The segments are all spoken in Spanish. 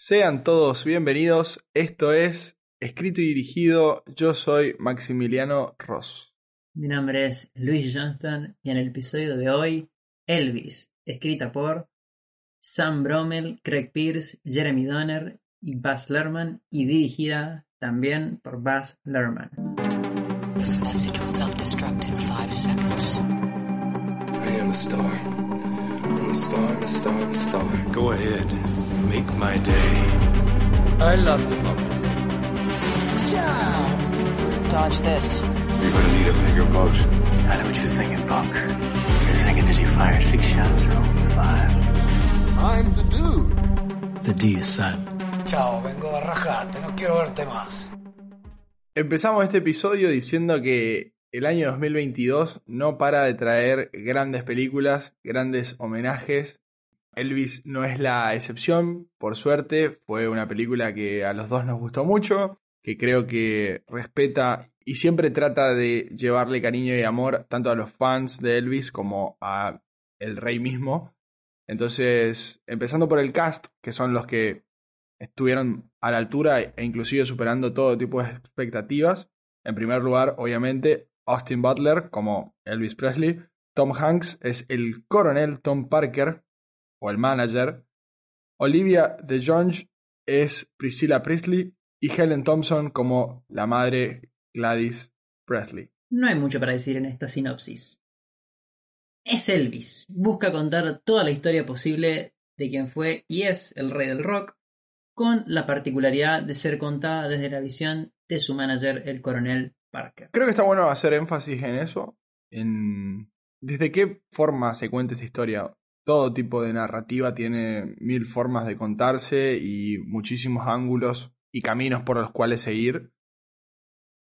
Sean todos bienvenidos. Esto es Escrito y Dirigido. Yo soy Maximiliano Ross. Mi nombre es Luis Johnston y en el episodio de hoy, Elvis, escrita por Sam Bromell, Craig Pierce, Jeremy Donner y Buzz Lerman y dirigida también por Buzz Lerman. This message will self-destruct in five seconds. I am a star. I'm a star, I'm a star, I'm a star. Go ahead. Make my day. I love democracy. Dodge this. You're gonna need a bigger boat. I know what you're thinking, punk. You're thinking, did he fire six shots or only five? I'm the dude. The D is Sam. Chao, vengo de rajarte, no quiero verte más. Empezamos este episodio diciendo que el año 2022 no para de traer grandes películas, grandes homenajes. Elvis no es la excepción, por suerte, fue una película que a los dos nos gustó mucho, que creo que respeta y siempre trata de llevarle cariño y amor tanto a los fans de Elvis como a el rey mismo. Entonces, empezando por el cast, que son los que estuvieron a la altura e inclusive superando todo tipo de expectativas. En primer lugar, obviamente, Austin Butler como Elvis Presley. Tom Hanks es el coronel Tom Parker o el manager. Olivia de Jonge es Priscilla Presley y Helen Thompson como la madre Gladys Presley. No hay mucho para decir en esta sinopsis. Es Elvis. Busca contar toda la historia posible de quien fue y es el rey del rock, con la particularidad de ser contada desde la visión de su manager, el coronel Creo que está bueno hacer énfasis en eso, en desde qué forma se cuenta esta historia. Todo tipo de narrativa tiene mil formas de contarse y muchísimos ángulos y caminos por los cuales seguir.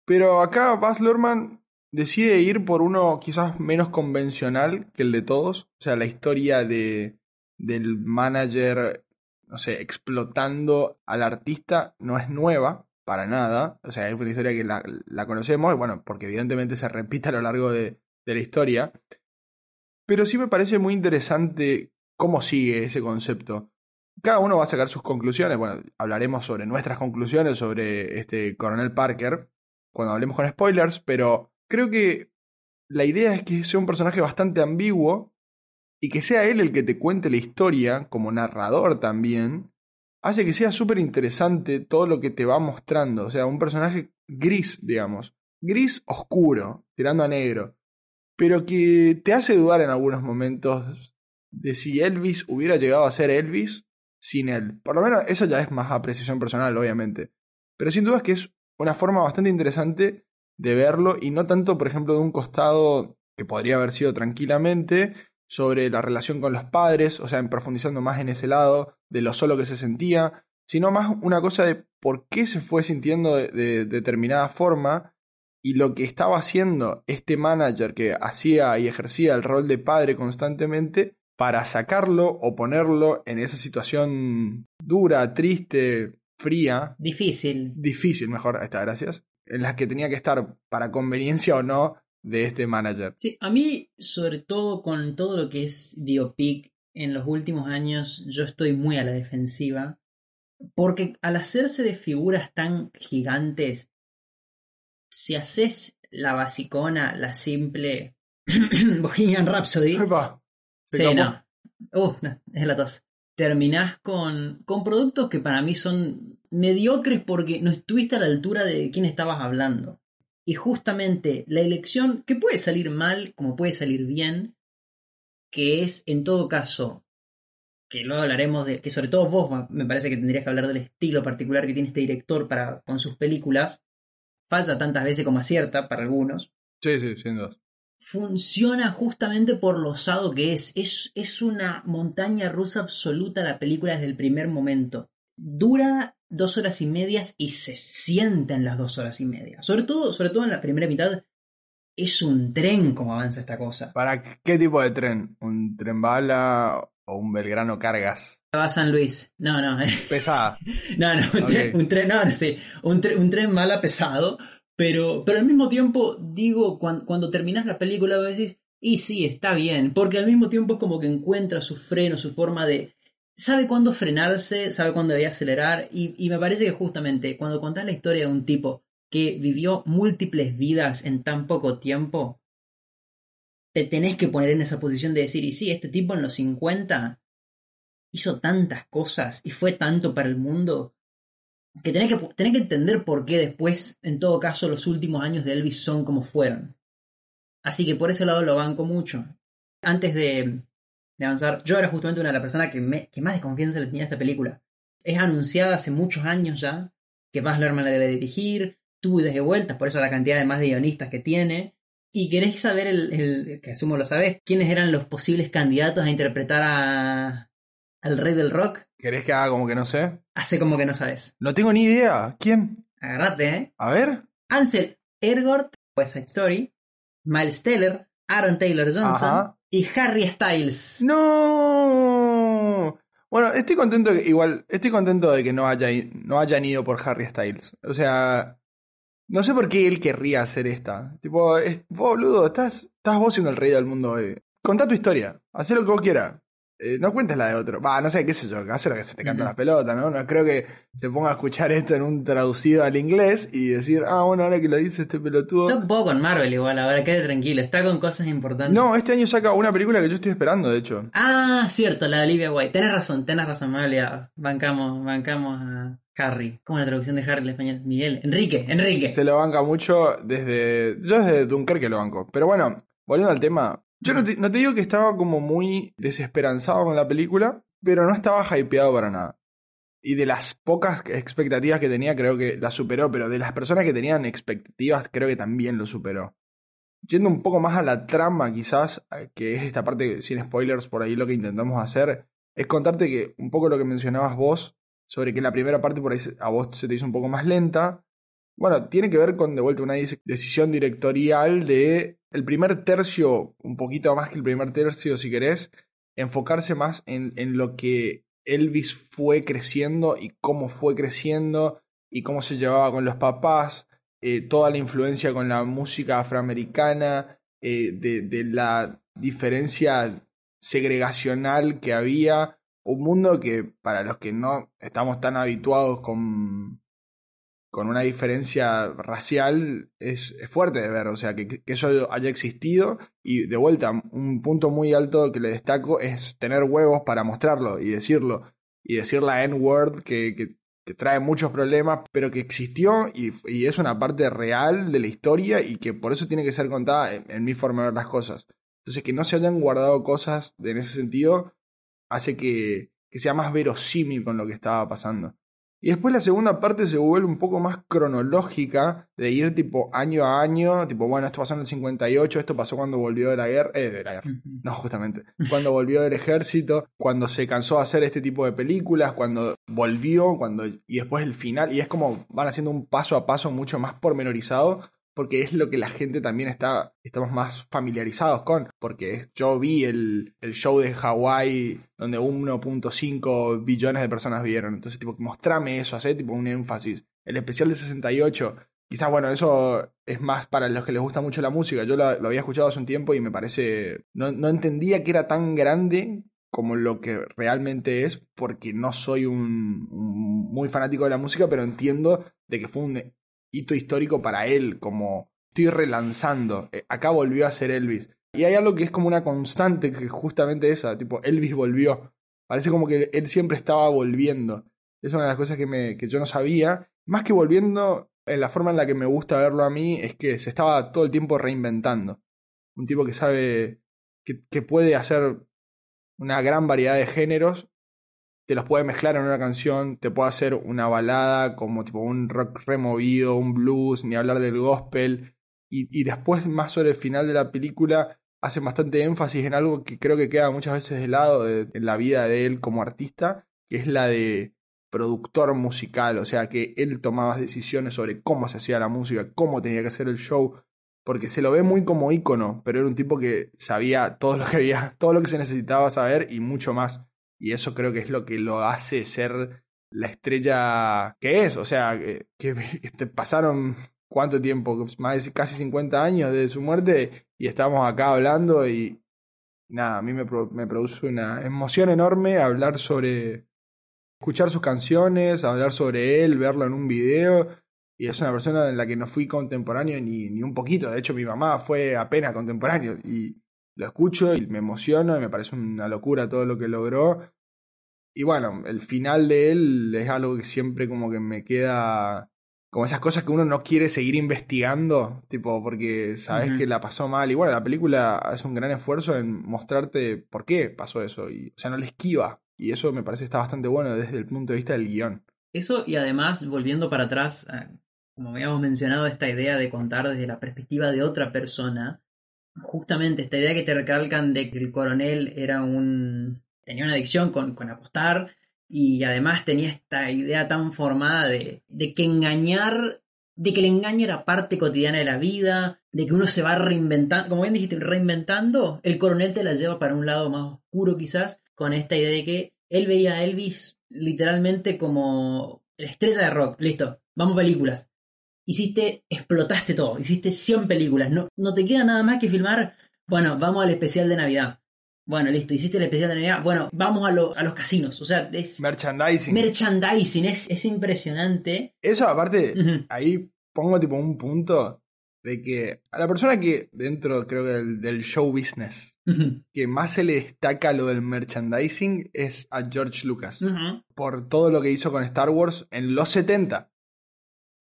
Pero acá Baz Luhrmann decide ir por uno quizás menos convencional que el de todos. O sea, la historia de, del manager, no sé, explotando al artista no es nueva, para nada. O sea, es una historia que la, conocemos, bueno, porque evidentemente se repite a lo largo de, de la historia. Pero sí me parece muy interesante cómo sigue ese concepto. Cada uno va a sacar sus conclusiones. Bueno, hablaremos sobre nuestras conclusiones sobre este coronel Parker cuando hablemos con spoilers, pero creo que la idea es que sea un personaje bastante ambiguo y que sea él el que te cuente la historia como narrador también, hace que sea súper interesante todo lo que te va mostrando. O sea, un personaje gris, digamos. Gris oscuro, tirando a negro. Pero que te hace dudar en algunos momentos de si Elvis hubiera llegado a ser Elvis sin él. Por lo menos eso ya es más apreciación personal, obviamente. Pero sin duda es que es una forma bastante interesante de verlo y no tanto, por ejemplo, de un costado que podría haber sido tranquilamente sobre la relación con los padres, o sea, en profundizando más en ese lado de lo solo que se sentía, sino más una cosa de por qué se fue sintiendo de, de determinada forma y lo que estaba haciendo este manager que hacía y ejercía el rol de padre constantemente para sacarlo o ponerlo en esa situación dura, triste, fría. Difícil. Difícil, mejor, está, gracias. En las que tenía que estar para conveniencia o no de este manager. Sí, a mí, sobre todo con todo lo que es biopic en los últimos años, yo estoy muy a la defensiva. Porque al hacerse de figuras tan gigantes, si haces la basicona, la simple Bohemian Rhapsody. Epa, Sí, no. Uh, no, es la tos. Terminás con, con productos que para mí son mediocres porque no estuviste a la altura de quién estabas hablando. Y justamente la elección, que puede salir mal como puede salir bien, que es en todo caso, que luego hablaremos de, que sobre todo vos me parece que tendrías que hablar del estilo particular que tiene este director para, con sus películas, falla tantas veces como acierta para algunos, Sí, sí, sin duda. funciona justamente por lo osado que es. es. Es una montaña rusa absoluta la película desde el primer momento. Dura dos horas y medias y se sienta en las dos horas y media. Sobre todo, sobre todo en la primera mitad, es un tren como avanza esta cosa. ¿Para qué tipo de tren? ¿Un tren bala o un Belgrano cargas? Va a San Luis. No, no. Pesada. No, no, un, tren, un tren, no, no, sí, un, tre- un tren mala pesado, pero, pero al mismo tiempo, digo, cuan- cuando, terminas la película, vos decís, y sí, está bien, porque al mismo tiempo es como que encuentra su freno, su forma de, sabe cuándo frenarse, sabe cuándo debe acelerar, y, me parece que justamente cuando contás la historia de un tipo que vivió múltiples vidas en tan poco tiempo, te tenés que poner en esa posición de decir, y sí, este tipo en los 50 hizo tantas cosas y fue tanto para el mundo que tenés que, tenés que entender por qué después, en todo caso, los últimos años de Elvis son como fueron. Así que por ese lado lo banco mucho. Antes de, de avanzar, yo era justamente una de las personas que, me- que más desconfianza le tenía a esta película. Es anunciada hace muchos años ya que Baz Luhrmann la debe dirigir, tuvo y vueltas, por eso la cantidad de más de guionistas que tiene. Y queréis saber, el, el- que asumo lo sabés, quiénes eran los posibles candidatos a interpretar a, al rey del rock. ¿Querés que haga como que no sé? Hace como que no sabes. No tengo ni idea. ¿Quién? Agarrate, ¿eh? A ver. Ansel Ergort, West Side Story, Miles Teller, Aaron Taylor Johnson Ajá. y Harry Styles. No. Bueno, estoy contento que, igual, estoy contento de que no haya no hayan ido por Harry Styles. O sea, no sé por qué él querría hacer esta. Tipo, es, vos, boludo, estás, estás vos siendo el rey del mundo hoy. Contá tu historia, haz lo que vos quieras. Eh, no cuentes la de otro. Va, no sé, qué sé yo, haz lo que se te canta Ujú. la pelota, ¿no? No creo que se ponga a escuchar esto en un traducido al inglés y decir, ah, bueno, ahora que lo dice este pelotudo. Está un poco con Marvel igual, ahora quede tranquilo, está con cosas importantes. No, este año saca una película que yo estoy esperando, de hecho. Ah, cierto, la de Olivia White. Tenés razón, tenés razón, olvidado. Bancamos, bancamos a Harry. ¿Cómo la traducción de Harry en español? Miguel. Enrique, Enrique. Se lo banca mucho desde. Yo desde Dunkerque lo banco. Pero bueno, volviendo al tema. Yo no te, digo que estaba como muy desesperanzado con la película, pero no estaba hypeado para nada. Y de las pocas expectativas que tenía, creo que la superó, pero de las personas que tenían expectativas, creo que también lo superó. Yendo un poco más a la trama, quizás, que es esta parte, sin spoilers, por ahí lo que intentamos hacer, es contarte que un poco lo que mencionabas vos, sobre que la primera parte por ahí a vos se te hizo un poco más lenta, bueno, tiene que ver con de vuelta una decisión directorial de el primer tercio, un poquito más que el primer tercio si querés, enfocarse más en, en lo que Elvis fue creciendo y cómo fue creciendo y cómo se llevaba con los papás, eh, toda la influencia con la música afroamericana, eh, de, de la diferencia segregacional que había, un mundo que para los que no estamos tan habituados con, con una diferencia racial es, es fuerte de ver, o sea, que, que eso haya existido y de vuelta, un punto muy alto que le destaco es tener huevos para mostrarlo y decirlo, y decir la N-word que, que, trae muchos problemas, pero que existió y, y es una parte real de la historia y que por eso tiene que ser contada en, en mi forma de ver las cosas. Entonces, que no se hayan guardado cosas en ese sentido hace que, que sea más verosímil con lo que estaba pasando. Y después la segunda parte se vuelve un poco más cronológica, de ir tipo año a año, tipo, bueno, esto pasó en el 58, esto pasó cuando volvió de la guerra, eh, de la guerra, no, justamente, cuando volvió del ejército, cuando se cansó de hacer este tipo de películas, cuando volvió, cuando y después el final, y es como van haciendo un paso a paso mucho más pormenorizado, porque es lo que la gente también está, estamos más familiarizados con, porque yo vi el, el show de Hawái donde 1.5 billones de personas vieron, entonces tipo, mostrame eso, hacer tipo un énfasis. El especial de 68, quizás bueno, eso es más para los que les gusta mucho la música, yo lo, lo había escuchado hace un tiempo y me parece, no, no entendía que era tan grande como lo que realmente es, porque no soy un, un muy fanático de la música, pero entiendo de que fue un hito histórico para él, como estoy relanzando. Eh, Acá volvió a ser Elvis. Y hay algo que es como una constante, que justamente esa, tipo, Elvis volvió. Parece como que él siempre estaba volviendo. Es una de las cosas que, me, que yo no sabía. Más que volviendo, en la forma en la que me gusta verlo a mí, es que se estaba todo el tiempo reinventando. Un tipo que sabe que puede hacer una gran variedad de géneros, te los puede mezclar en una canción, te puede hacer una balada como tipo un rock removido, un blues, ni hablar del gospel. Y, y después, más sobre el final de la película, hacen bastante énfasis en algo que creo que queda muchas veces de lado de- en la vida de él como artista, que es la de productor musical, o sea que él tomaba decisiones sobre cómo se hacía la música, cómo tenía que hacer el show, porque se lo ve muy como ícono, pero era un tipo que sabía todo lo que había, todo lo que se necesitaba saber y mucho más. Y eso creo que es lo que lo hace ser la estrella que es. O sea, que, pasaron cuánto tiempo, más casi 50 años desde su muerte y estamos acá hablando y nada, a mí me, me produce una emoción enorme hablar sobre, escuchar sus canciones, hablar sobre él, verlo en un video. Y es una persona en la que no fui contemporáneo ni, ni un poquito. De hecho, mi mamá fue apenas contemporáneo. Y lo escucho y me emociono y me parece una locura todo lo que logró. Y bueno, el final de él es algo que siempre como que me queda como esas cosas que uno no quiere seguir investigando, tipo, porque sabes que la pasó mal. Y bueno, la película hace un gran esfuerzo en mostrarte por qué pasó eso. Y, o sea, no le esquiva. Y eso me parece está bastante bueno desde el punto de vista del guion. Eso y además, volviendo para atrás, a- como habíamos mencionado, esta idea de contar desde la perspectiva de otra persona, justamente esta idea que te recalcan de que el coronel era un... tenía una adicción con, con apostar y además tenía esta idea tan formada de, de que engañar, de que el engaño era parte cotidiana de la vida, de que uno se va reinventando, como bien dijiste, reinventando, el coronel te la lleva para un lado más oscuro quizás, con esta idea de que él veía a Elvis literalmente como la estrella de rock, listo, vamos películas. Hiciste, explotaste todo, hiciste 100 películas, no, no te queda nada más que filmar, bueno, vamos al especial de Navidad. Bueno, listo, hiciste el especial de Navidad, bueno, vamos a, lo- a los casinos, o sea, es Merchandising. merchandising, es, es impresionante. eso aparte, ahí pongo tipo un punto de que a la persona que dentro creo que del, del show business que más se le destaca lo del merchandising es a George Lucas. Por todo lo que hizo con Star Wars en los 70.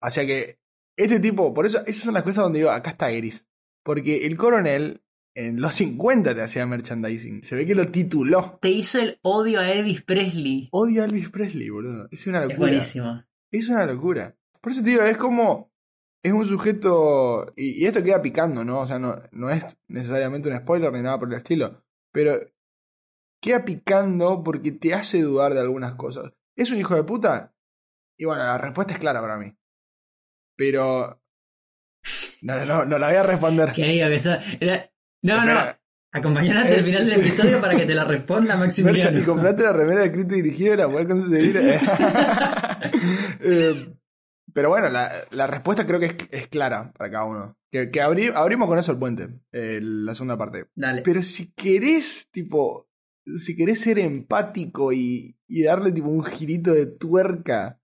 O sea que este tipo, por eso, esas son las cosas donde digo, acá está Eris. Porque el coronel en los 50 te hacía merchandising. Se ve que lo tituló. Te hizo el odio a Elvis Presley. Odio a Elvis Presley, boludo. Es una Es locura. buenísimo. Es una locura. Por eso te digo, es como. Es un sujeto. Y, y esto queda picando, ¿no? O sea, no, no es necesariamente un spoiler ni nada por el estilo. Pero. Queda picando porque te hace dudar de algunas cosas. ¿Es un hijo de puta? Y bueno, la respuesta es clara para mí. Pero. No, no, no la voy a responder. Que diga que eso- era- No, no, acompañar hasta el final del episodio para que te la responda Maximiliano. y comprate la remera de escrito y dirigido y la podés conseguir. Eh, pero bueno, la, la respuesta creo que es, es clara para cada uno. Que, que abri- abrimos con eso el puente, eh, la segunda parte. Dale. Pero si querés, tipo, si querés ser empático y, y darle tipo un girito de tuerca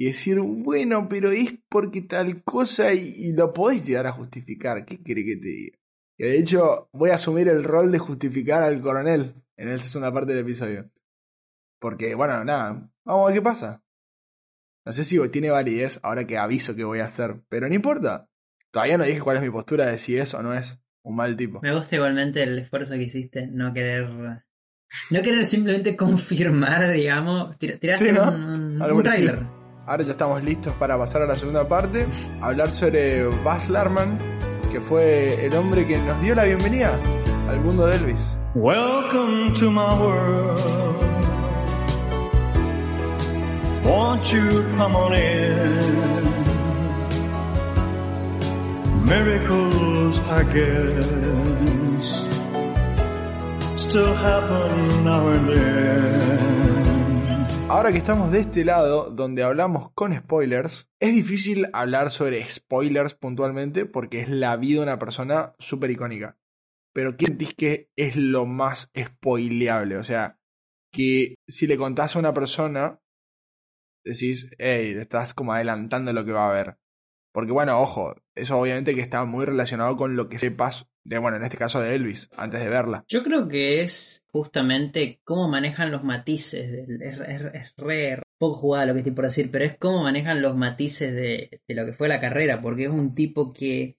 y decir, bueno, pero es porque tal cosa y, y lo podés llegar a justificar, ¿qué quiere que te diga? Que de hecho voy a asumir el rol de justificar al coronel en esta segunda parte del episodio. Porque, bueno, nada, vamos a ver qué pasa. No sé si tiene validez ahora que aviso que voy a hacer, pero no importa. Todavía no dije cuál es mi postura de si es o no es un mal tipo. Me gusta igualmente el esfuerzo que hiciste, no querer. No querer simplemente confirmar, digamos. tira- Tiraste Sí, ¿no? un, estilo. Ahora ya estamos listos para pasar a la segunda parte, hablar sobre Baz Luhrmann, que fue el hombre que nos dio la bienvenida al mundo de Elvis. Welcome to my world. Won't you come on in? Miracles, I guess, still happen now and then. Ahora que estamos de este lado, donde hablamos con spoilers, es difícil hablar sobre spoilers puntualmente porque es la vida de una persona súper icónica. Pero ¿qué sentís que es lo más spoileable? O sea, que si le contás a una persona, decís, hey, le estás como adelantando lo que va a ver. Porque bueno, ojo, eso obviamente que está muy relacionado con lo que sepas de, bueno, en este caso de Elvis, antes de verla. Yo creo que es justamente cómo manejan los matices. Es, poco jugada lo que estoy por decir, pero es cómo manejan los matices de, de lo que fue la carrera, porque es un tipo que.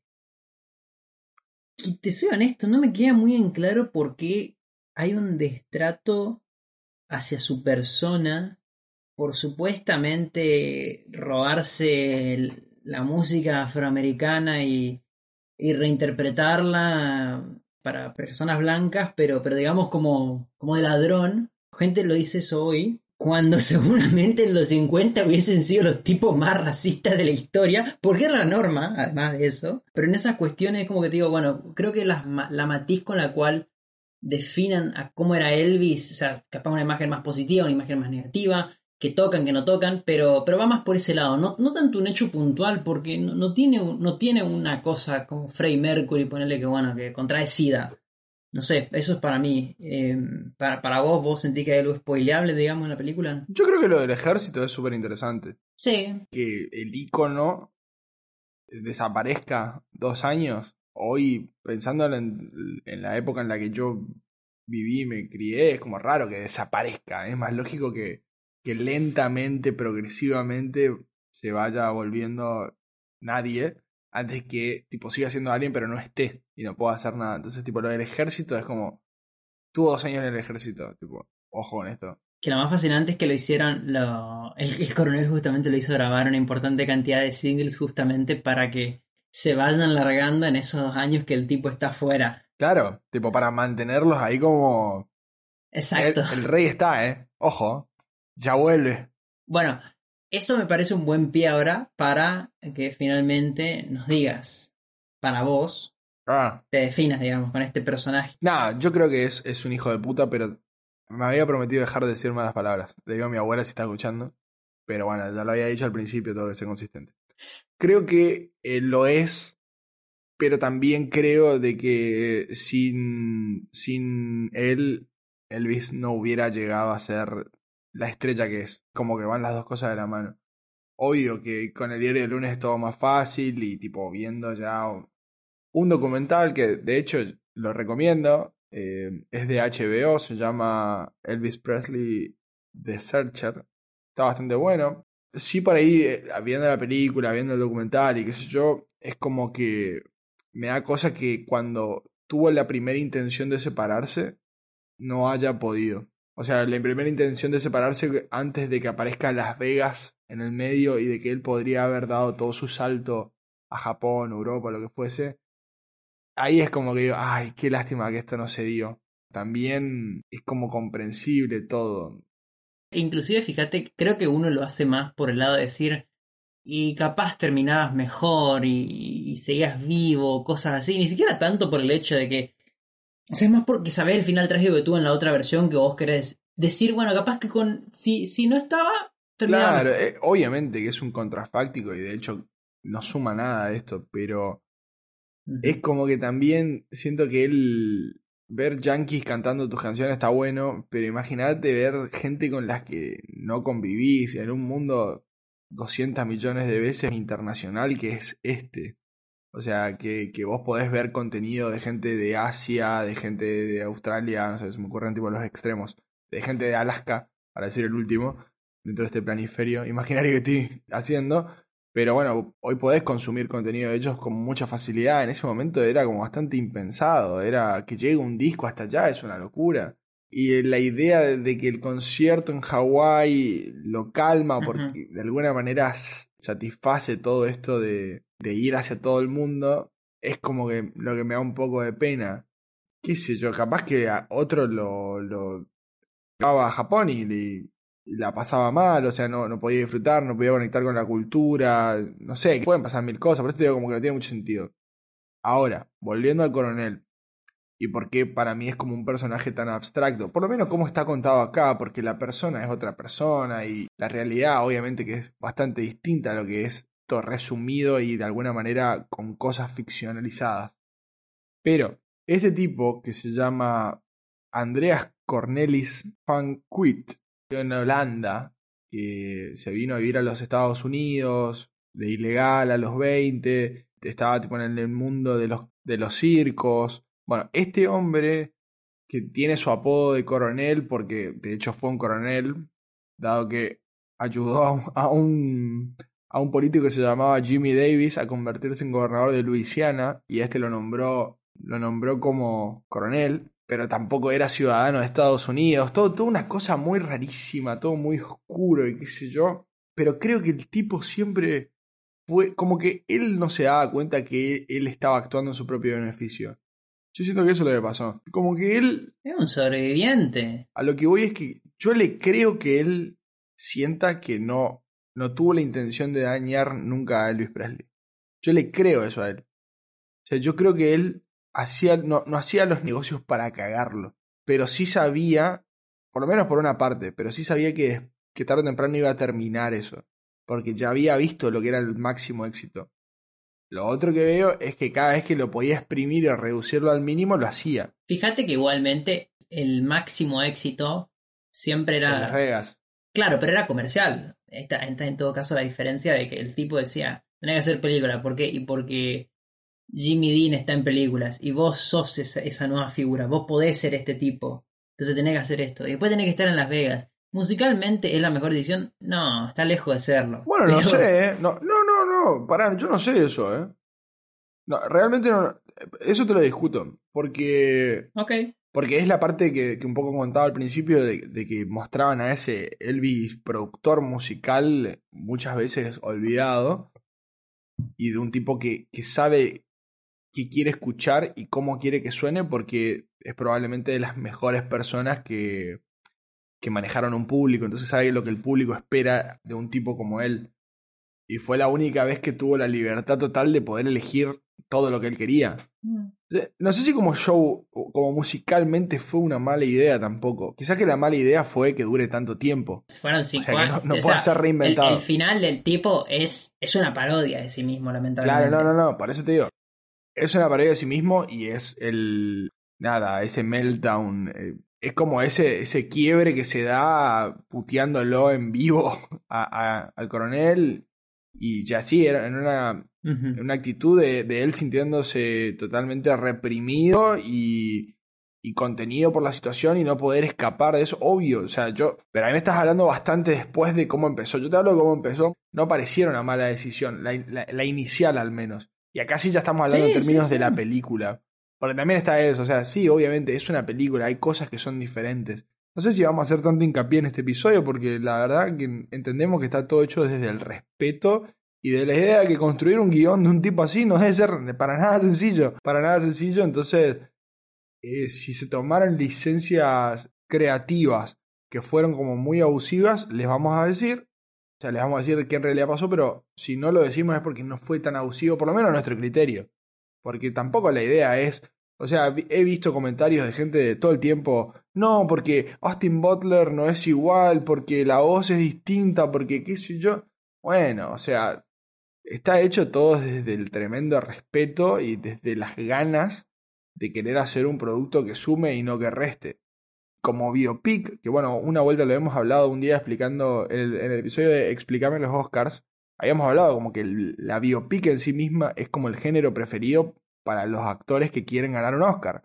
que te soy honesto, no me queda muy en claro por qué hay un destrato hacia su persona por supuestamente robarse la música afroamericana y, y reinterpretarla para personas blancas, pero, pero digamos como, como de ladrón. Gente lo dice eso hoy, cuando seguramente en los 50 hubiesen sido los tipos más racistas de la historia, porque era la norma, además de eso. Pero en esas cuestiones, como que te digo, bueno, creo que ma- la matiz con la cual definan a cómo era Elvis, o sea, capaz una imagen más positiva, una imagen más negativa, que tocan, que no tocan, pero, pero va más por ese lado, no, no tanto un hecho puntual, porque no, no tiene, no tiene una cosa como Freddie Mercury, ponerle que bueno, que contrae SIDA. No sé, eso es para mí. Eh, para, para vos, ¿vos sentís que hay algo spoileable, digamos, en la película? Yo creo que lo del ejército es súper interesante. Sí. Que el icono desaparezca dos años. Hoy, pensando en, en la época en la que yo viví y me crié, es como raro que desaparezca. Es más lógico que, que lentamente, progresivamente, se vaya volviendo nadie antes que tipo siga siendo alguien pero no esté y no pueda hacer nada. Entonces, tipo, lo del ejército es como tuvo dos años en el ejército, tipo, ojo con esto. Que lo más fascinante es que lo hicieron, lo, el, el coronel justamente lo hizo grabar una importante cantidad de singles justamente para que se vayan largando en esos años que el tipo está fuera. Claro, tipo para mantenerlos ahí como... Exacto. El, el rey está, ¿eh? Ojo, ya vuelve. Bueno, eso me parece un buen pie ahora para que finalmente nos digas, para vos, Ah, te definas, digamos, con este personaje. nada, yo creo que es, es un hijo de puta, pero me había prometido dejar de decir malas palabras. Le digo a mi abuela si está escuchando. Pero bueno, ya lo había dicho al principio, tengo que ser consistente. Creo que eh, lo es, pero también creo de que sin, sin él, Elvis no hubiera llegado a ser la estrella que es. Como que van las dos cosas de la mano. Obvio que con el diario de lunes es todo más fácil y tipo viendo ya un documental que de hecho lo recomiendo. eh, es de HBO, se llama Elvis Presley The Searcher. Está bastante bueno. Sí, por ahí, eh, viendo la película, viendo el documental y qué sé yo, es como que me da cosa que cuando tuvo la primera intención de separarse, no haya podido. O sea, la primera intención de separarse antes de que aparezca Las Vegas en el medio y de que él podría haber dado todo su salto a Japón, Europa, lo que fuese. Ahí es como que digo, ay, qué lástima que esto no se dio. También es como comprensible todo. Inclusive, fíjate, creo que uno lo hace más por el lado de decir, y capaz terminabas mejor y, y seguías vivo, cosas así, ni siquiera tanto por el hecho de que... O sea, es más porque sabés el final trágico que tuvo en la otra versión que vos querés decir, bueno, capaz que con... Si, si no estaba, terminaba Claro, eh, obviamente que es un contrafáctico y de hecho no suma nada a esto, pero es como que también siento que él ver yankees cantando tus canciones está bueno, pero imagínate ver gente con las que no convivís en un mundo 200 millones de veces internacional que es este. O sea, que, que vos podés ver contenido de gente de Asia, de gente de Australia, no sé, se me ocurren tipo los extremos, de gente de Alaska, para decir el último, dentro de este planiferio imaginario que estoy haciendo. Pero bueno, hoy podés consumir contenido de ellos con mucha facilidad. En ese momento era como bastante impensado. Era que llegue un disco hasta allá, es una locura. Y la idea de, que el concierto en Hawái lo calma porque de alguna manera satisface todo esto de, ir hacia todo el mundo, es como que lo que me da un poco de pena. Qué sé yo, capaz que a otro lo, lo llevaba a Japón y, la pasaba mal, o sea, no, no podía disfrutar, no podía conectar con la cultura, no sé, pueden pasar mil cosas, por eso te digo como que no tiene mucho sentido. Ahora, volviendo al coronel, y por qué para mí es como un personaje tan abstracto, por lo menos como está contado acá, porque la persona es otra persona y la realidad obviamente que es bastante distinta a lo que es todo resumido y de alguna manera con cosas ficcionalizadas. Pero este tipo que se llama Andreas Cornelis van Quit, en Holanda, que se vino a vivir a los Estados Unidos, de ilegal a los 20, estaba tipo en el mundo de los, de los circos. Bueno, este hombre que tiene su apodo de coronel, porque de hecho fue un coronel, dado que ayudó a un, a un, político que se llamaba Jimmy Davis a convertirse en gobernador de Luisiana, y este lo nombró, lo nombró como coronel, pero tampoco era ciudadano de Estados Unidos, todo, toda una cosa muy rarísima, todo muy oscuro y qué sé yo. Pero creo que el tipo siempre fue como que él no se daba cuenta que él estaba actuando en su propio beneficio. Yo siento que eso es lo que pasó. Como que él, Es un sobreviviente. a lo que voy es que yo le creo que él sienta que no, no tuvo la intención de dañar nunca a Elvis Presley. Yo le creo eso a él. O sea, yo creo que él hacía, no, no hacía los negocios para cagarlo, pero sí sabía, por lo menos por una parte, pero sí sabía que, que tarde o temprano iba a terminar eso, porque ya había visto lo que era el máximo éxito. Lo otro que veo es que cada vez que lo podía exprimir y reducirlo al mínimo, lo hacía. Fíjate que igualmente el máximo éxito siempre En Las era. Vegas. Claro, pero era comercial. Esta, esta en todo caso la diferencia de que el tipo decía, tenés que hacer película. ¿Por qué? Y porque Jimmy Dean está en películas y vos sos esa, esa nueva figura. Vos podés ser este tipo. Entonces tenés que hacer esto. Y después tenés que estar en Las Vegas. Musicalmente es la mejor decisión. No, está lejos de serlo. Bueno, no sé, ¿eh? No, no, no, pará, yo no sé eso, ¿eh? No, realmente no, eso te lo discuto, porque, porque es la parte que, que un poco contaba al principio de, de que mostraban a ese Elvis productor musical muchas veces olvidado y de un tipo que, que sabe qué quiere escuchar y cómo quiere que suene porque es probablemente de las mejores personas que, que manejaron un público, entonces sabe lo que el público espera de un tipo como él. Y fue la única vez que tuvo la libertad total de poder elegir todo lo que él quería. Eh, No sé si como show, como musicalmente fue una mala idea tampoco. Quizás que la mala idea fue que dure tanto tiempo. Fueron cinco sea que no- años. no O puede sea, ser reinventado. El, el final del tipo es, es una parodia de sí mismo, lamentablemente. Claro, no, no, no, por eso te digo. Es una parodia de sí mismo y es el. Nada, ese meltdown. eh, es como ese, ese quiebre que se da puteándolo en vivo a- a- al coronel. Y ya sí, era en una, una actitud de, de él sintiéndose totalmente reprimido y, y contenido por la situación y no poder escapar de eso, obvio, o sea, yo, pero a mí me estás hablando bastante después de cómo empezó, yo te hablo de cómo empezó, no pareciera una mala decisión, la, la- la inicial al menos, y acá sí ya estamos hablando Sí, en términos sí, de la película, porque también está eso, o sea, sí, obviamente es una película, hay cosas que son diferentes. No sé si vamos a hacer tanto hincapié en este episodio porque la verdad que entendemos que está todo hecho desde el respeto y de la idea de que construir un guion de un tipo así no debe ser para nada sencillo, para nada sencillo, entonces eh, si se tomaran licencias creativas que fueron como muy abusivas, les vamos a decir, o sea, les vamos a decir qué en realidad pasó, pero si no lo decimos es porque no fue tan abusivo, por lo menos nuestro criterio, porque tampoco la idea es, o sea, he visto comentarios de gente de todo el tiempo, no, porque Austin Butler no es igual, porque la voz es distinta, porque qué sé yo, bueno, o sea, está hecho todo desde el tremendo respeto y desde las ganas de querer hacer un producto que sume y no que reste. Como biopic, que bueno, una vuelta lo hemos hablado un día explicando en el, episodio de Explícame los Oscars, habíamos hablado como que la biopic en sí misma es como el género preferido para los actores que quieren ganar un Oscar.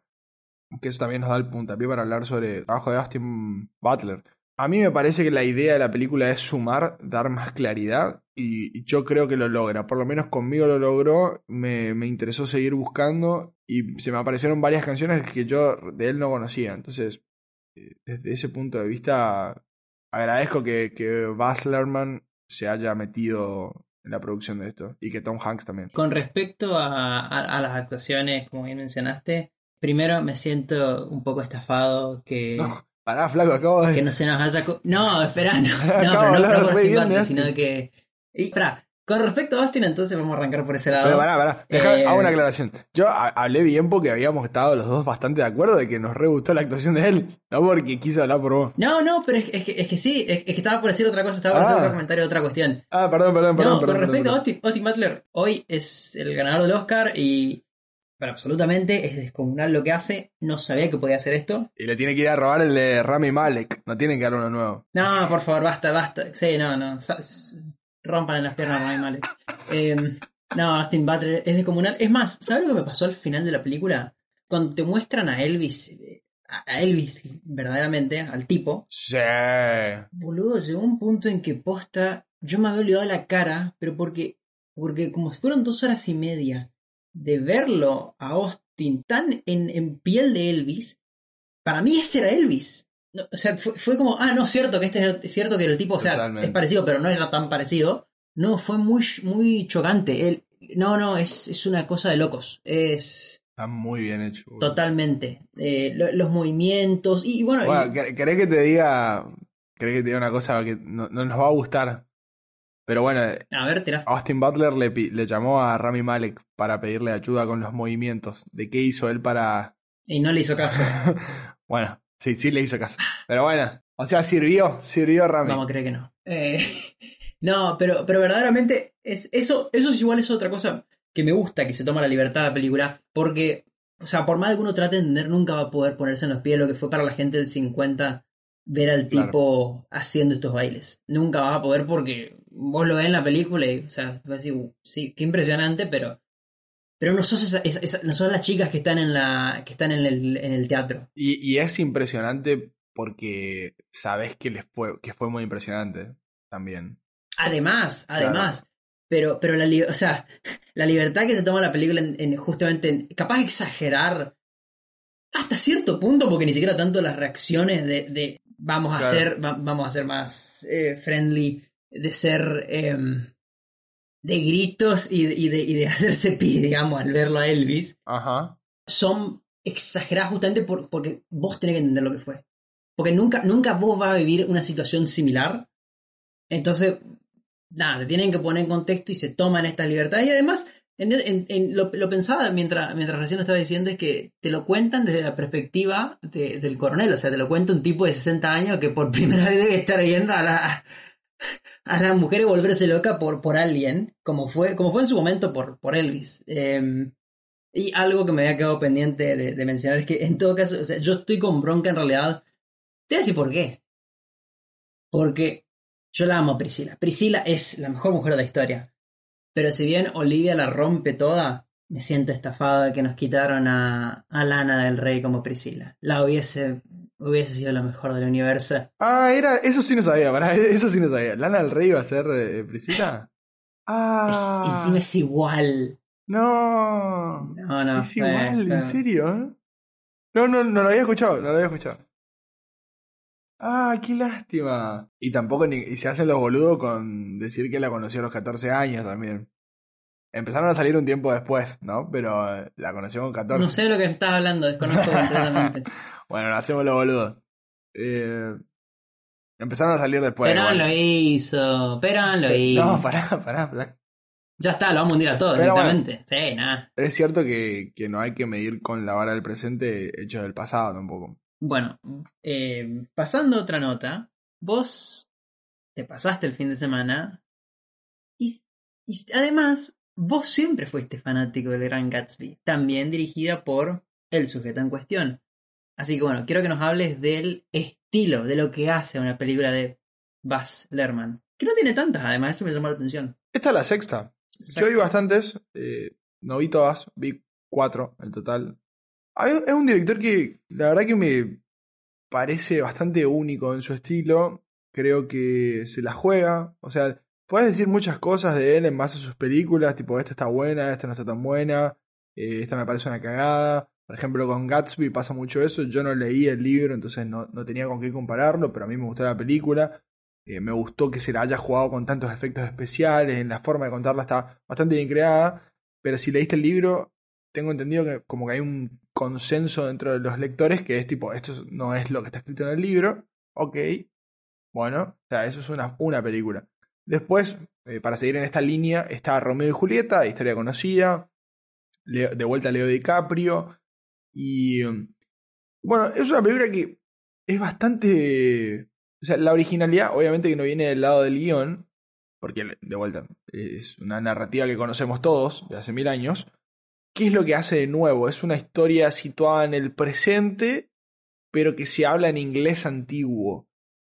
Que eso también nos da el puntapié para hablar sobre el trabajo de Austin Butler. A mí me parece que la idea de la película es sumar, dar más claridad y, yo creo que lo logra. Por lo menos conmigo lo logró. Me, me interesó seguir buscando y se me aparecieron varias canciones que yo de él no conocía. Entonces, eh, desde ese punto de vista, agradezco que, que Baz se haya metido en la producción de esto y que Tom Hanks también. Con respecto a- a las actuaciones, como bien mencionaste, primero me siento un poco estafado que, No, pará, flaco, acabo de... que no se nos haya... No, espera, no, no, Acabo de pero no, no por Austin Butler, sino que... Y, espera, con respecto a Austin, entonces vamos a arrancar por ese lado. Pero pará, pará, Eh, hago una aclaración. Yo ha- hablé bien porque habíamos estado los dos bastante de acuerdo de que nos re gustó la actuación de él, no porque quise hablar por vos. No, no, pero es, es que, es que sí, es, es que estaba por decir otra cosa, estaba por hacer Ah. otro comentario de otra cuestión. Ah, perdón, perdón, perdón. no, perdón, con respecto perdón, a Austin, Austin Butler, hoy es el ganador del Oscar y... Pero absolutamente es descomunal lo que hace. No sabía que podía hacer esto. Y le tiene que ir a robar el de Rami Malek, no tienen que dar uno nuevo. No, por favor, basta, basta. Sí, no, no. Rompan en las piernas, no hay males. Eh, no, Austin Butler es descomunal. Es más, ¿sabes lo que me pasó al final de la película? Cuando te muestran a Elvis, eh, a a Elvis verdaderamente, al tipo, Sí. boludo, llegó un punto en que posta, yo me había olvidado la cara, pero porque, porque como fueron dos horas y media de verlo a Austin tan en, en piel de Elvis, para mí ese era Elvis. No, o sea, fue, fue como, ah, no, cierto que este es cierto que el tipo, o sea, Totalmente. es parecido, pero no era tan parecido. No, fue muy, muy chocante. Él, no, no, es, es una cosa de locos. Es Está muy bien hecho. totalmente. Eh, lo- los movimientos. Y, y bueno, Bueno, ¿quer- ¿querés que te diga, querés que te diga una cosa que no, no nos va a gustar? Pero bueno, a ver, tira. Austin Butler le, llamó a Rami Malek para pedirle ayuda con los movimientos. ¿De qué hizo él para...? Y no le hizo caso. bueno, sí, sí le hizo caso. Pero bueno, o sea, sirvió, sirvió Rami. Vamos a creer que no. Eh, no, pero, pero verdaderamente es, eso, eso es igual es otra cosa que me gusta que se toma la libertad de la película, porque, o sea, por más que uno trate de entender, nunca va a poder ponerse en los pies lo que fue para la gente del 50 ver al Claro. tipo haciendo estos bailes. Nunca vas a poder porque vos lo ves en la película y, o sea, vas a decir, "Uh, sí, qué impresionante, pero... Pero no sos, esa- esa- esa- no sos las chicas que están en la que están en el, en el teatro. Y, y es impresionante porque sabes que les fue, que fue muy impresionante también. Además, además. Pero, pero la, o sea, la libertad que se toma la película en, en justamente, en- capaz de exagerar hasta cierto punto, porque ni siquiera tanto las reacciones de, de vamos a Claro. ser, va- vamos a ser más eh, friendly, de ser em, de gritos y, de- y de, y de hacerse pi, digamos, al verlo a Elvis, Ajá. son exageradas justamente por- porque vos tenés que entender lo que fue. Porque nunca, nunca vos vas a vivir una situación similar. Entonces, nada, te tienen que poner en contexto y se toman estas libertades. Y además, en, en- en- lo, lo pensaba mientras, mientras recién lo estaba diciendo, es que te lo cuentan desde la perspectiva de- del coronel. O sea, te lo cuenta un tipo de 60 años que por primera vez debe estar viendo a la, a las mujeres volverse loca por, por alguien, como fue, como fue en su momento por, por Elvis. Eh, y algo que me había quedado pendiente de, de mencionar es que en todo caso, o sea, yo estoy con bronca en realidad. Te voy a decir por qué. Porque yo la amo a Priscila. Priscila es la mejor mujer de la historia. Pero si bien Olivia la rompe toda, me siento estafado de que nos quitaron a, a Lana del Rey como Priscila. La hubiese, hubiese sido la mejor del universo. Ah, era, eso sí no sabía, pará, eso sí no sabía. ¿Lana del Rey iba a ser eh, Priscila? Es, Ah, encima es igual. no. No, no. es igual, fue- ¿en fue- serio? No, no, no lo había escuchado, no lo había escuchado. Ah, qué lástima. Y tampoco ni, y se hacen los boludos con decir que la conoció a los 14 años también. Empezaron a salir un tiempo después, ¿no? Pero eh, la conoció con 14. No sé de lo que estás hablando, desconozco completamente. Bueno, nos hacemos los boludos. Eh, empezaron a salir después. Perón igual. lo hizo, Perón lo hizo. No, pará, pará, pará. Ya está, lo vamos a hundir a todos bueno. directamente. Sí, nada. Es cierto que, que no hay que medir con la vara del presente hechos del pasado tampoco. Bueno, eh, pasando a otra nota, vos te pasaste el fin de semana y, y además vos siempre fuiste fanático del Gran Gatsby, también dirigida por el sujeto en cuestión. Así que bueno, quiero que nos hables del estilo, de lo que hace una película de Baz Luhrmann. Que no tiene tantas, además, eso me llamó la atención. Esta es la sexta. Yo vi bastantes, eh, no vi todas, vi cuatro en total. Hay- Es un director que la verdad que me parece bastante único en su estilo. Creo que se la juega. O sea, puedes decir muchas cosas de él en base a sus películas, tipo esta está buena, esta no está tan buena, eh, esta me parece una cagada. Por ejemplo, con Gatsby pasa mucho eso. Yo no leí el libro, entonces no, no tenía con qué compararlo, pero a mí me gustó la película. Eh, me gustó que se la haya jugado con tantos efectos especiales, en la forma de contarla está bastante bien creada, pero si leíste el libro, tengo entendido que como que hay un consenso dentro de los lectores que es tipo, esto no es lo que está escrito en el libro, ok, bueno, o sea, eso es una, una película. Después, eh, para seguir en esta línea, está Romeo y Julieta, historia conocida, de vuelta Leo DiCaprio, y bueno, es una película que es bastante o sea, la originalidad, obviamente que no viene del lado del guion, porque de vuelta es una narrativa que conocemos todos de hace mil años. ¿Qué es lo que hace de nuevo? Es una historia situada en el presente, pero que se habla en inglés antiguo.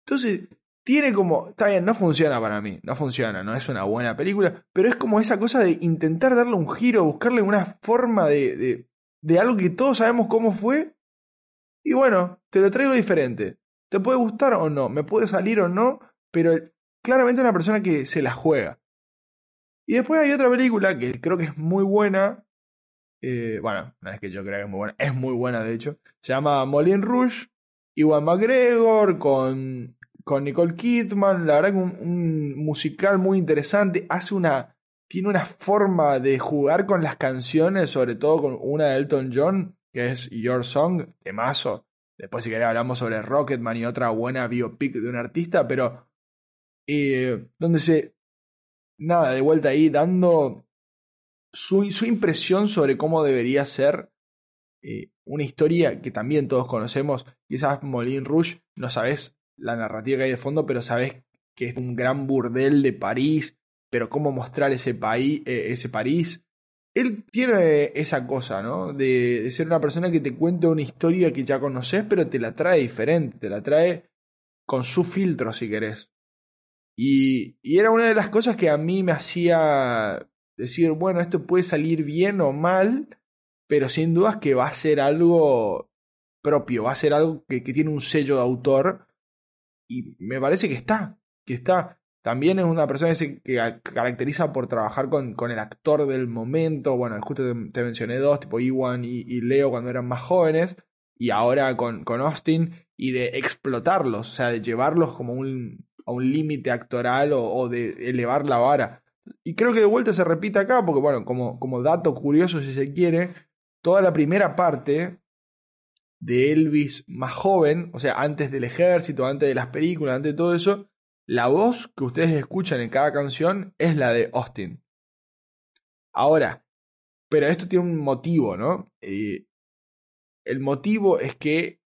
Entonces, tiene como. Está bien, no funciona para mí, no funciona, no es una buena película, pero es como esa cosa de intentar darle un giro, buscarle una forma de, de, algo que todos sabemos cómo fue. Y bueno, te lo traigo diferente. Te puede gustar o no, me puede salir o no, pero claramente una persona que se la juega. Y después hay otra película que creo que es muy buena. eh, bueno, no es que yo crea que es muy buena, es muy buena de hecho. Se llama Moulin Rouge, Iwan McGregor, con, con Nicole Kidman. La verdad que un, musical muy interesante. Hace una. Tiene una forma de jugar con las canciones, sobre todo con una de Elton John, que es Your Song, temazo. Después, si querés, hablamos sobre Rocketman y otra buena biopic de un artista, pero eh, donde se. Nada, de vuelta ahí, dando su, su impresión sobre cómo debería ser eh, una historia que también todos conocemos. Quizás Moulin Rouge, no sabes la narrativa que hay de fondo, pero sabes que es un gran burdel de París, pero cómo mostrar ese, país, eh, ese París. él tiene esa cosa, ¿no? De, de ser una persona que te cuenta una historia que ya conoces, pero te la trae diferente, te la trae con su filtro, si querés. Y, y era una de las cosas que a mí me hacía decir, bueno, esto puede salir bien o mal, pero sin dudas que va a ser algo propio, va a ser algo que, que tiene un sello de autor. Y me parece que está, que está. También es una persona que se caracteriza por trabajar con, con el actor del momento. Bueno, justo te, mencioné dos, tipo Iwan y, Leo cuando eran más jóvenes. Y ahora con, con Austin. Y de explotarlos, o sea, de llevarlos como un, a un límite actoral o, o de elevar la vara. Y creo que de vuelta se repite acá, porque bueno, como, como dato curioso si se quiere, toda la primera parte de Elvis más joven, o sea, antes del ejército, antes de las películas, antes de todo eso, la voz que ustedes escuchan en cada canción es la de Austin. Ahora, pero esto tiene un motivo, ¿no? Eh, el motivo es que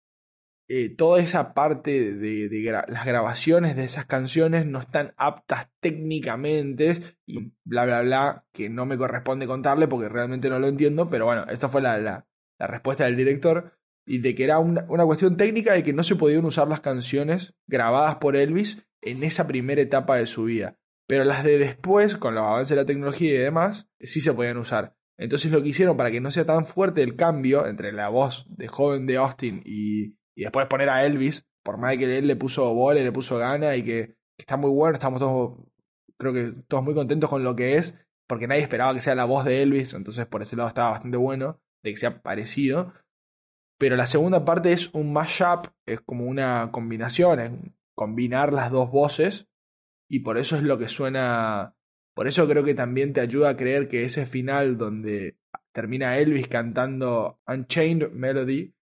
eh, toda esa parte de, las grabaciones de esas canciones no están aptas técnicamente y bla bla bla que no me corresponde contarle porque realmente no lo entiendo pero bueno esta fue la, la respuesta del director y de que era una, una cuestión técnica de que no se podían usar las canciones grabadas por Elvis en esa primera etapa de su vida pero las de después con los avances de la tecnología y demás sí se podían usar entonces lo que hicieron para que no sea tan fuerte el cambio entre la voz de joven de Austin y, y después poner a Elvis, por más que él le puso bola le puso gana y que, que está muy bueno, estamos todos, creo que todos muy contentos con lo que es, porque nadie esperaba que sea la voz de Elvis, entonces por ese lado estaba bastante bueno, de que sea parecido. Pero la segunda parte es un mashup, es como una combinación, es combinar las dos voces, y por eso es lo que suena por eso creo que también te ayuda a creer que ese final donde termina Elvis cantando Unchained Melody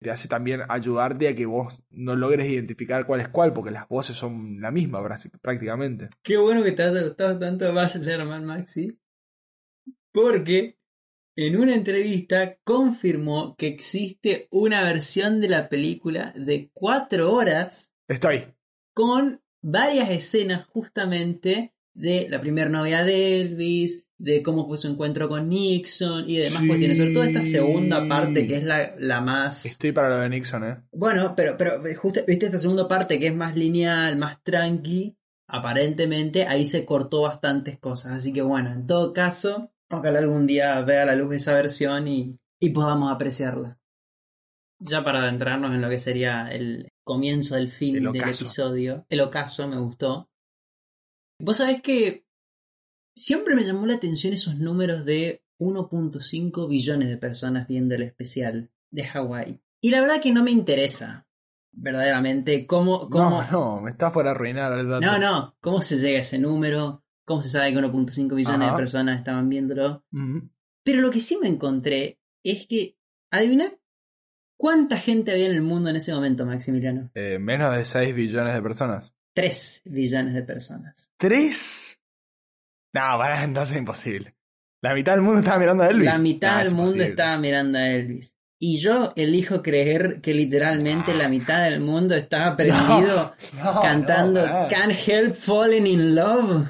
te hace también ayudarte a que vos no logres identificar cuál es cuál, porque las voces son la misma prácticamente. Qué bueno que te haya gustado tanto Baz Luhrmann, Maxi. Porque en una entrevista confirmó que existe una versión de la película de cuatro horas Estoy. con varias escenas justamente de la primera novia de Elvis, de cómo fue su encuentro con Nixon y demás Sí. cuestiones. Sobre todo esta segunda parte que es la, la más... Estoy para lo de Nixon, ¿eh? Bueno, pero, pero justo, viste esta segunda parte que es más lineal, más tranqui, aparentemente ahí se cortó bastantes cosas. Así que bueno, en todo caso, ojalá algún día vea la luz esa versión y, y podamos apreciarla. Ya para adentrarnos en lo que sería el comienzo del fin El del episodio, el ocaso me gustó. Vos sabés que siempre me llamó la atención esos números de 1.5 billones de personas viendo el especial de Hawái. Y la verdad que no me interesa verdaderamente cómo... cómo... No, no, me estás por arruinar el dato. No, no, ¿cómo se llega a ese número? ¿Cómo se sabe que 1.5 billones Ajá. de personas estaban viéndolo? Pero lo que sí me encontré es que, adivina cuánta gente había en el mundo en ese momento, Maximiliano. Eh, menos de 6 billones de personas. 3 billones de personas. ¿Tres? No, para, entonces es imposible. La mitad del mundo estaba mirando a Elvis. La mitad No, del mundo imposible. estaba mirando a Elvis. Y yo elijo creer que literalmente la mitad del mundo estaba prendido No, cantando no. Can't Help Falling in Love.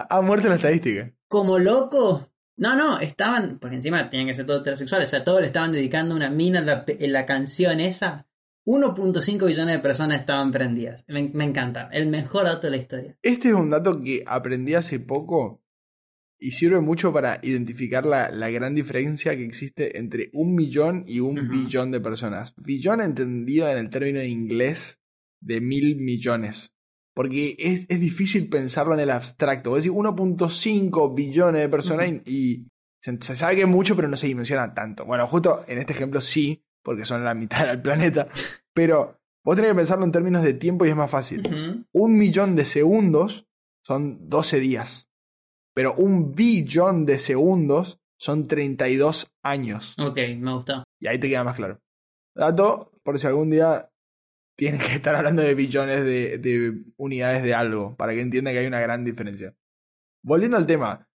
Ha, ha muerto la estadística. como loco. No, no, estaban, porque encima tenían que ser todos heterosexuales, o sea, todos le estaban dedicando una mina en la, en la canción esa. 1.5 billones de personas estaban prendidas. Me, me encanta. El mejor dato de la historia. Este es un dato que aprendí hace poco y sirve mucho para identificar la, la gran diferencia que existe entre un millón y un billón de personas. Billón entendido en el término inglés de mil millones. Porque es, es difícil pensarlo en el abstracto. Vos decís 1.5 billones de personas y, y se, se sabe que es mucho, pero no se dimensiona tanto. Bueno, justo en este ejemplo sí, porque son la mitad del planeta. Pero vos tenés que pensarlo en términos de tiempo y es más fácil un millón de segundos son 12 días. Pero un billón de segundos son 32 años. Ok, me gustó. Y ahí te queda más claro. Dato, por si algún día tienen que estar hablando de billones de, de unidades de algo, para que entiendan que hay una gran diferencia. Volviendo al tema,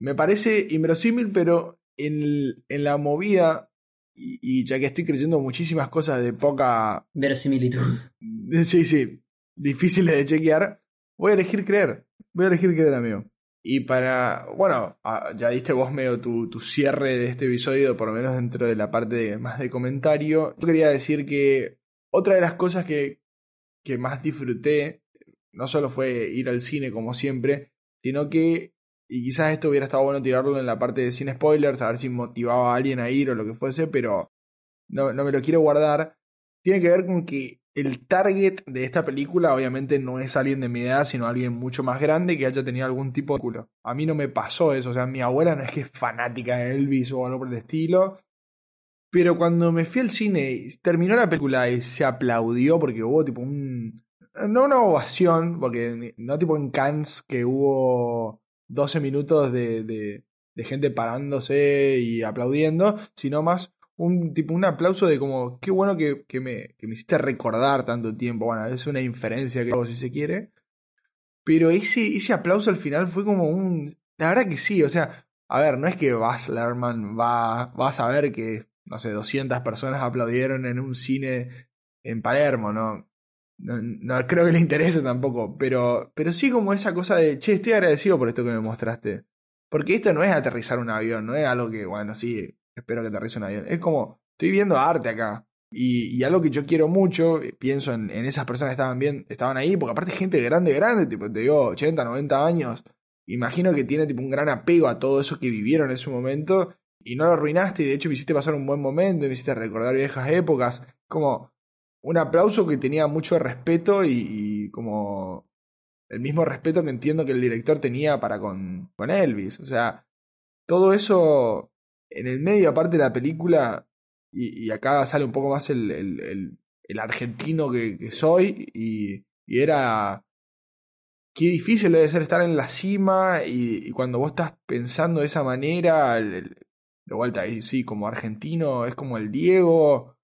me parece inverosímil, pero en, en la movida, y, y ya que estoy creyendo muchísimas cosas de poca Verosimilitud. Sí, sí. Difíciles de chequear. Voy a elegir creer. Voy a elegir creer, amigo. Y para, bueno, ah, ya diste vos medio tu, tu cierre de este episodio, por lo menos dentro de la parte de- más de comentario. Yo quería decir que otra de las cosas que, que más disfruté, no solo fue ir al cine como siempre, sino que, y quizás esto hubiera estado bueno tirarlo en la parte de sin spoilers, a ver si motivaba a alguien a ir o lo que fuese, pero no, no me lo quiero guardar. Tiene que ver con que el target de esta película obviamente no es alguien de mi edad, sino alguien mucho más grande que haya tenido algún tipo de culo. A mí no me pasó eso, o sea, mi abuela no es que es fanática de Elvis o algo por el estilo. Pero cuando me fui al cine terminó la película y se aplaudió porque hubo tipo un... No una ovación, porque no tipo en Cannes que hubo 12 minutos de, de, gente parándose y aplaudiendo, sino más un tipo un aplauso de como qué bueno que, que me, que me hiciste recordar tanto tiempo. Bueno, es una inferencia que hago si se quiere. Pero ese, ese aplauso al final fue como un. La verdad que sí, o sea, a ver, no es que Baz Luhrmann va, va a saber que, no sé, 200 personas aplaudieron en un cine en Palermo, ¿no? No, creo que le interese tampoco, pero, pero sí como esa cosa de, che, estoy agradecido por esto que me mostraste. Porque esto no es aterrizar un avión, no es algo que, bueno, sí, espero que aterrice un avión. Es como, estoy viendo arte acá. Y, y algo que yo quiero mucho, eh, pienso en, en esas personas que estaban bien, estaban ahí, porque aparte gente grande, grande, tipo, te digo, 80, 90 años. Imagino que tiene tipo un gran apego a todo eso que vivieron en su momento. Y no lo arruinaste, y de hecho me hiciste pasar un buen momento, me hiciste recordar viejas épocas. Como un aplauso que tenía mucho respeto y, y como el mismo respeto que entiendo que el director tenía para con, con Elvis. O sea, todo eso en el medio, aparte de la película, y, y acá sale un poco más el, el, el, argentino que, soy, y, y, era... Qué difícil debe ser estar en la cima y, y cuando vos estás pensando de esa manera, de vuelta ahí, sí, como argentino, es como el Diego,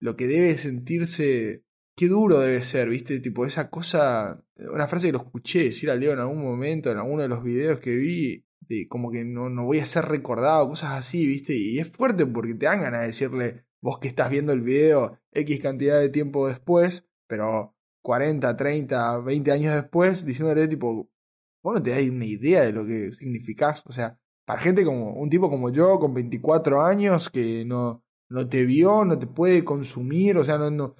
lo que debe sentirse, qué duro debe ser, viste, tipo esa cosa, una frase que lo escuché decir al Diego en algún momento, en alguno de los videos que vi, de como que no, no voy a ser recordado, cosas así, ¿viste? Y es fuerte porque te dan ganas de decirle, vos que estás viendo el video X cantidad de tiempo después, pero 40, 30, 20 años después, diciéndole tipo, vos no te das una idea de lo que significás, o sea, para gente como un tipo como yo, con 24 años, que no, no te vio, no te puede consumir, o sea, no, no,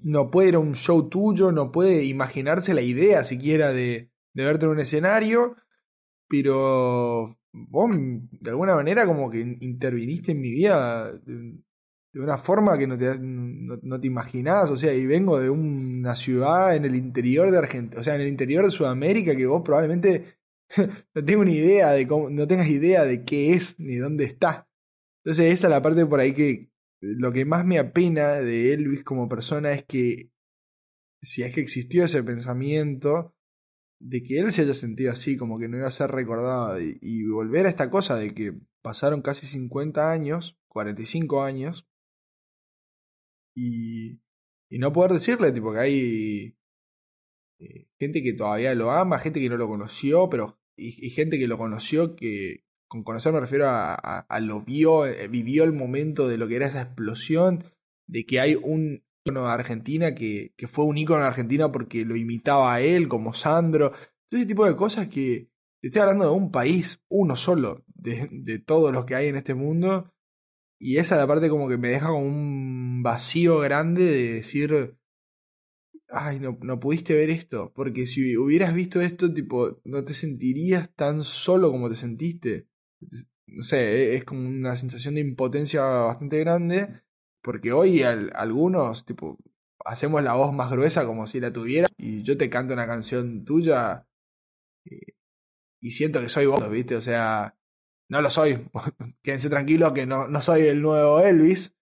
no puede ir a un show tuyo, no puede imaginarse la idea siquiera de, de verte en un escenario, pero vos de alguna manera como que interviniste en mi vida de, una forma que no te, no, no, te imaginás, o sea, y vengo de una ciudad en el interior de Argentina, o sea, en el interior de Sudamérica que vos probablemente no tengo ni idea de cómo, no tengas idea de qué es ni dónde está. Entonces esa es la parte por ahí que lo que más me apena de Elvis como persona es que si es que existió ese pensamiento de que él se haya sentido así, como que no iba a ser recordado, y, volver a esta cosa de que pasaron casi 50 años, 45 años, y, y no poder decirle, tipo, que hay eh, gente que todavía lo ama, gente que no lo conoció, pero y, gente que lo conoció que, con conocer me refiero a, a, lo vio, eh, vivió el momento de lo que era esa explosión, de que hay un ícono de Argentina que, que fue un ícono en Argentina porque lo imitaba a él, como Sandro, todo ese tipo de cosas que estoy hablando de un país, uno solo, de, de todos los que hay en este mundo, y esa la parte como que me deja como un vacío grande de decir, ay, no, no pudiste ver esto, porque si hubieras visto esto, tipo, no te sentirías tan solo como te sentiste. No sé, es como una sensación de impotencia bastante grande, porque hoy al, algunos, tipo, hacemos la voz más gruesa como si la tuviera, y yo te canto una canción tuya y, y siento que soy vos, ¿viste? O sea, no lo soy, quédense tranquilos que no, no soy el nuevo Elvis,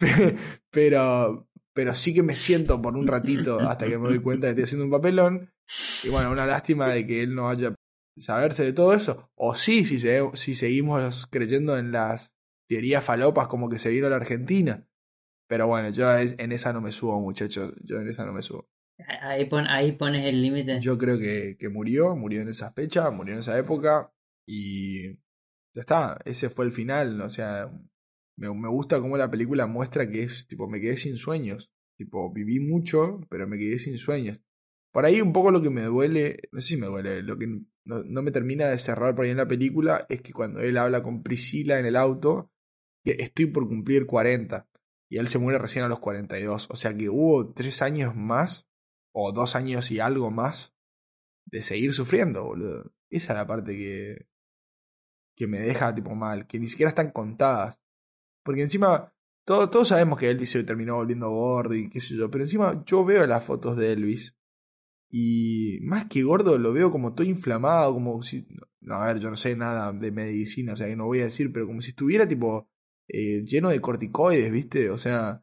pero, pero sí que me siento por un ratito hasta que me doy cuenta de que estoy haciendo un papelón. Y bueno, una lástima de que él no vaya a saberse de todo eso. O sí, si, se, si seguimos creyendo en las teorías falopas como que se vino a la Argentina. Pero bueno, yo en esa no me subo, muchachos. Yo en esa no me subo. Ahí, pon, ahí pones el límite. Yo creo que, que murió, murió en esa fecha, murió en esa época. Y ya está, ese fue el final. O sea, me, gusta cómo la película muestra que es, tipo, me quedé sin sueños. Tipo, viví mucho, pero me quedé sin sueños. Por ahí un poco lo que me duele, no sé si me duele, lo que no, no me termina de cerrar por ahí en la película es que cuando él habla con Priscila en el auto, estoy por cumplir 40 y él se muere recién a los 42. O sea que hubo tres años más, o dos años y algo más, de seguir sufriendo, boludo. Esa es la parte que, que me deja tipo mal, que ni siquiera están contadas. Porque encima, todo, todos sabemos que Elvis se terminó volviendo gordo y qué sé yo, pero encima yo veo las fotos de Elvis y más que gordo lo veo como todo inflamado, como si... No, a ver, yo no sé nada de medicina, o sea que no voy a decir, pero como si estuviera tipo eh, lleno de corticoides, ¿viste? O sea...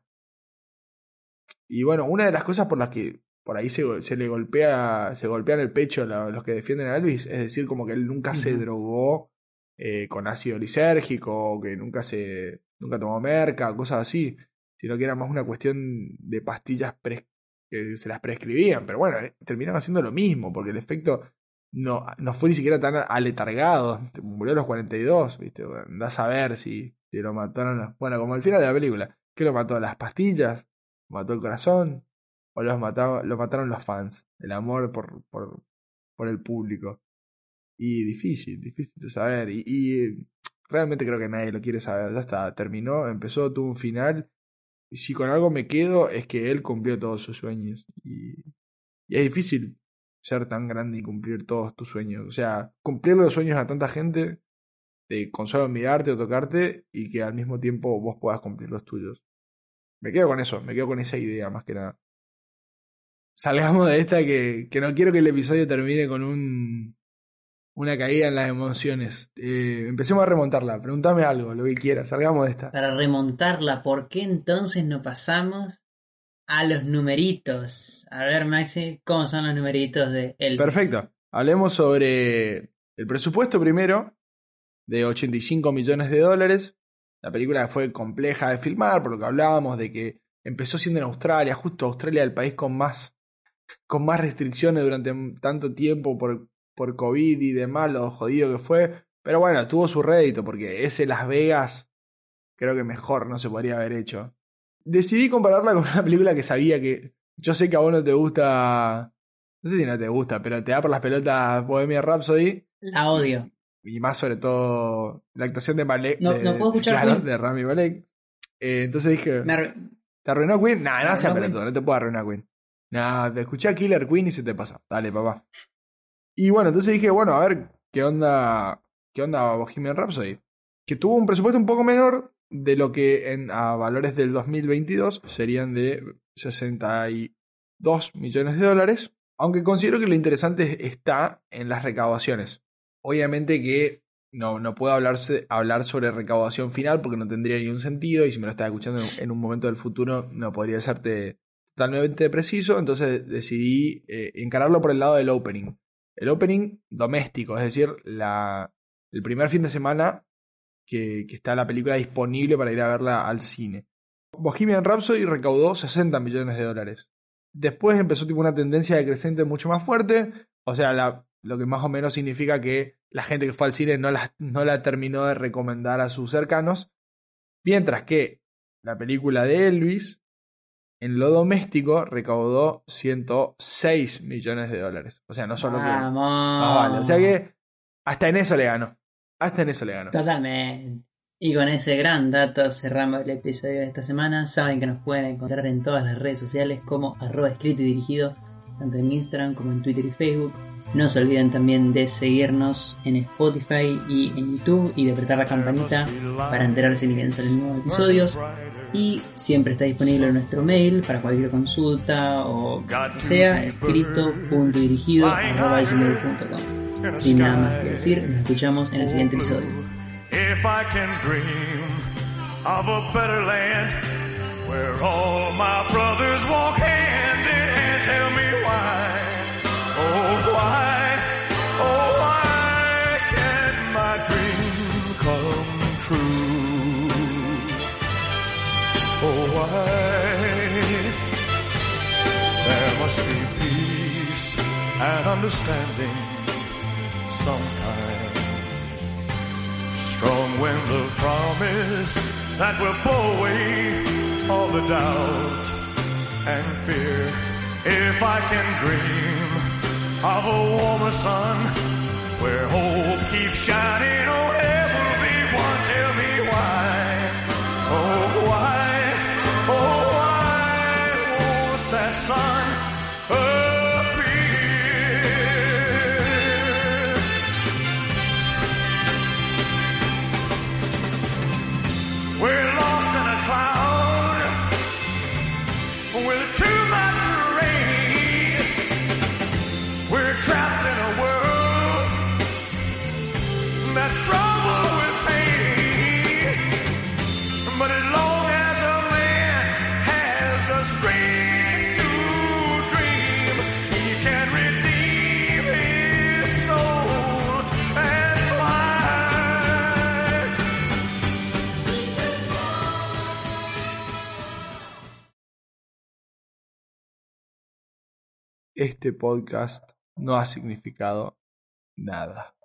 Y bueno, una de las cosas por las que por ahí se, se le golpea, se golpean el pecho a los que defienden a Elvis, es decir, como que él nunca se drogó eh, con ácido lisérgico, que nunca se, nunca tomó merca, cosas así, sino que era más una cuestión de pastillas que se las prescribían, pero bueno, eh, terminaron haciendo lo mismo, porque el efecto no, no fue ni siquiera tan aletargado, murió a los 42, ¿viste? Andás a ver si, si lo mataron, bueno, como al final de la película, ¿qué lo mató? ¿Las pastillas? ¿Mató el corazón? ¿O los mataba, lo mataron los fans? El amor por, por, por el público. Y difícil, difícil de saber. Y, y, realmente creo que nadie lo quiere saber. Ya está, terminó, empezó, tuvo un final. Y si con algo me quedo es que él cumplió todos sus sueños. Y, y es difícil ser tan grande y cumplir todos tus sueños. O sea, cumplir los sueños a tanta gente, de con solo mirarte o tocarte, y que al mismo tiempo vos puedas cumplir los tuyos. Me quedo con eso, me quedo con esa idea más que nada. Salgamos de esta que, que no quiero que el episodio termine con un una caída en las emociones. Eh, empecemos a remontarla. Pregúntame algo, lo que quieras. Salgamos de esta. Para remontarla, ¿por qué entonces no pasamos a los numeritos? A ver, Maxi, ¿cómo son los numeritos de Elvis? Perfecto. Hablemos sobre el presupuesto primero, de 85 millones de dólares. La película fue compleja de filmar, por lo que hablábamos de que empezó siendo en Australia, justo Australia el país con más, con más restricciones durante tanto tiempo por por COVID y demás, lo jodido que fue. Pero bueno, tuvo su rédito porque ese Las Vegas creo que mejor no se podría haber hecho. Decidí compararla con una película que sabía que. Yo sé que a vos no te gusta. No sé si no te gusta, pero te da por las pelotas Bohemia Rhapsody. La odio. Y más sobre todo la actuación de Malek. No, de, no puedo escuchar claro, Queen. de Rami Malek. Eh, entonces dije. Me... ¿Te arruinó Queen? Nah, no sea arruinó pelotudo, no te puedo arruinar Queen. Nah, te escuché a Killer Queen y se te pasa. Dale, papá. Y bueno, entonces dije, bueno, a ver, ¿qué onda, qué onda Bohemian Rhapsody? Que tuvo un presupuesto un poco menor de lo que en, a valores del 2022 serían de 62 millones de dólares, aunque considero que lo interesante está en las recaudaciones. Obviamente que no, no puedo hablarse, hablar sobre recaudación final porque no tendría ningún sentido y si me lo estás escuchando en un momento del futuro no podría serte totalmente preciso, entonces decidí eh, encararlo por el lado del opening. El opening doméstico, es decir, la, el primer fin de semana que, está la película disponible para ir a verla al cine. Bohemian Rhapsody recaudó 60 millones de dólares. Después empezó tipo una tendencia decreciente mucho más fuerte, o sea, lo que más o menos significa que la gente que fue al cine no la, no la terminó de recomendar a sus cercanos, mientras que la película de Elvis en lo doméstico recaudó 106 millones de dólares. O sea, no solo que. Vamos. Ah, vale. O sea que hasta en eso le ganó. Hasta en eso le ganó. Totalmente. Y con ese gran dato cerramos el episodio de esta semana. Saben que nos pueden encontrar en todas las redes sociales como arroba escrito y dirigido, tanto en Instagram como en Twitter y Facebook. No se olviden también de seguirnos en Spotify y en YouTube y de apretar la campanita para enterarse de que salen nuevos episodios. Y siempre está disponible nuestro mail para cualquier consulta o lo sea, escrito.dirigido.com. Sin nada más que decir, nos escuchamos en el siguiente episodio. Why there must be peace and understanding sometime strong wind of promise that will blow away all the doubt and fear. If I can dream of a warmer sun where hope keeps shining. Oh, Este podcast no ha significado nada.